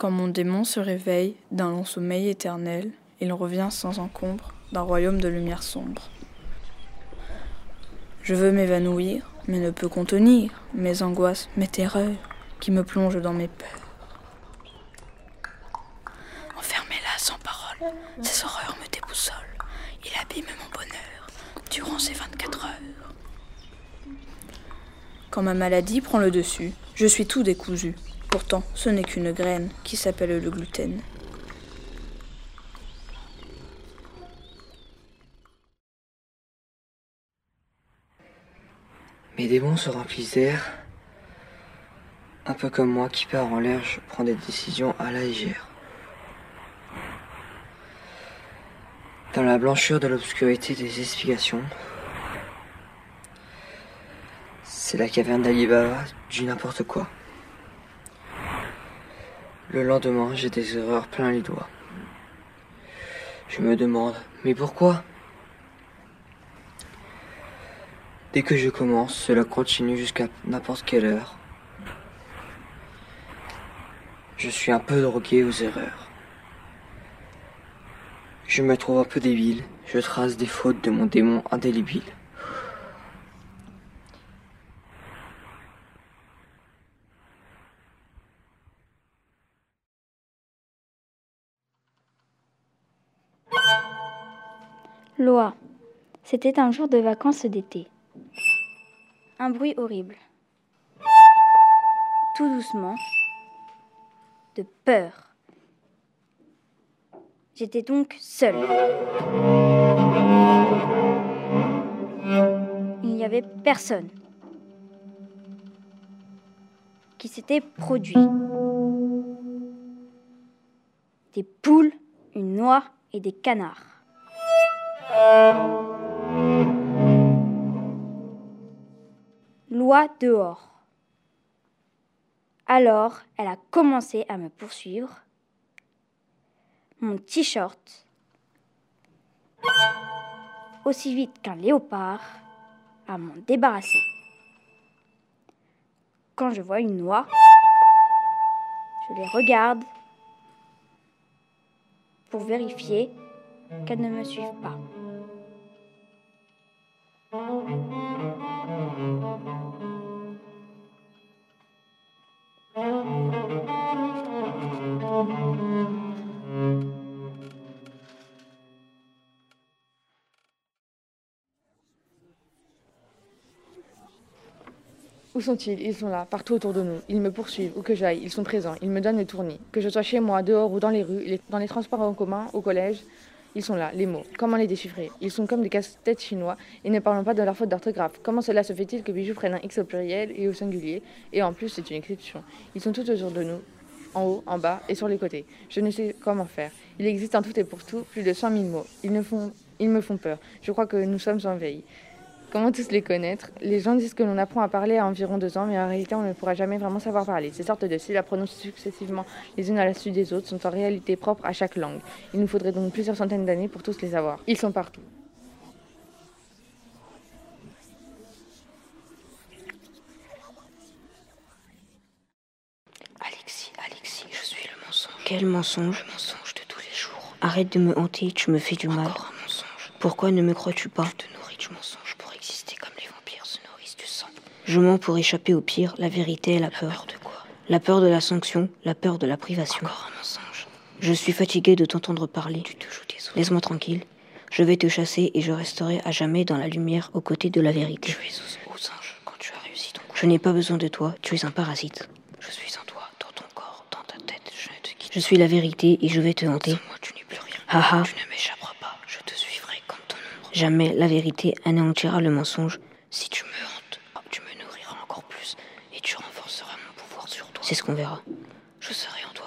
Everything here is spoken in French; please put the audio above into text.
Quand mon démon se réveille d'un long sommeil éternel, il revient sans encombre d'un royaume de lumière sombre. Je veux m'évanouir, mais ne peux contenir mes angoisses, mes terreurs qui me plongent dans mes peurs. Enfermez-la sans parole, ces horreurs me déboussolent. Il abîme mon bonheur durant ces 24 heures. Quand ma maladie prend le dessus, je suis tout décousu. Pourtant, ce n'est qu'une graine qui s'appelle le gluten. Mes démons se remplissent d'air. Un peu comme moi qui pars en l'air, je prends des décisions à la légère. Dans la blancheur de l'obscurité des explications, c'est la caverne d'Alibaba du n'importe quoi. Le lendemain, j'ai des erreurs plein les doigts. Je me demande, mais pourquoi? Dès que je commence, cela continue jusqu'à n'importe quelle heure. Je suis un peu drogué aux erreurs. Je me trouve un peu débile, je trace des fautes de mon démon indélébile. Loi. C'était un jour de vacances d'été. Un bruit horrible. Tout doucement. De peur. J'étais donc seule. Il n'y avait personne qui s'était produit. Des poules, une noix et des canards. Loi dehors. Alors, elle a commencé à me poursuivre. Mon t-shirt, aussi vite qu'un léopard, à m'en débarrasser. Quand je vois une noix, je les regarde pour vérifier qu'elles ne me suivent pas. Où sont-ils? Ils sont là, partout autour de nous. Ils me poursuivent, où que j'aille, ils sont présents, ils me donnent le tournis. Que je sois chez moi, dehors ou dans les rues, dans les transports en commun, au collège, ils sont là, les mots. Comment les déchiffrer? Ils sont comme des casse-têtes chinois et ne parlons pas de leur faute d'orthographe. Comment cela se fait-il que Bijou prenne un X au pluriel et au singulier? Et en plus, c'est une exception. Ils sont tout autour de nous, en haut, en bas et sur les côtés. Je ne sais comment faire. Il existe en tout et pour tout plus de 100 000 mots. Ils, ils me font peur. Je crois que nous sommes en veille. Comment tous les connaître Les gens disent que l'on apprend à parler à environ deux ans, mais en réalité, on ne pourra jamais vraiment savoir parler. Ces sortes de syllabes prononcées successivement les unes à la suite des autres sont en réalité propres à chaque langue. Il nous faudrait donc plusieurs centaines d'années pour tous les avoir. Ils sont partout. Alexis, Alexis, je suis le mensonge. Quel mensonge? Le mensonge de tous les jours. Arrête de me hanter, tu me fais du mal. Un mensonge. Pourquoi ne me crois-tu pas? Je te nourris du mensonge pour exister comme les vampires se nourrissent du sang. Je mens pour échapper au pire, la vérité et la peur. Peur de quoi? La peur de la sanction, la peur de la privation. Encore un mensonge. Je suis fatigué de t'entendre parler. Tu te joues des autres. Laisse-moi tranquille. Je vais te chasser et je resterai à jamais dans la lumière aux côtés de la vérité. Tu es quand tu as réussi ton coup. Je n'ai pas besoin de toi, tu es un parasite. Je suis en toi, dans ton corps, dans ta tête. Je ne te quitte Je suis la vérité et je vais te hanter. Sans moi, tu n'es plus rien. Haha. Tu ne m'échapperas pas. Je te suivrai comme ton ombre. Jamais la vérité anéantira le mensonge. Si tu me hantes, tu me nourriras encore plus et tu renforceras mon pouvoir sur toi. C'est ce qu'on verra. Je serai en.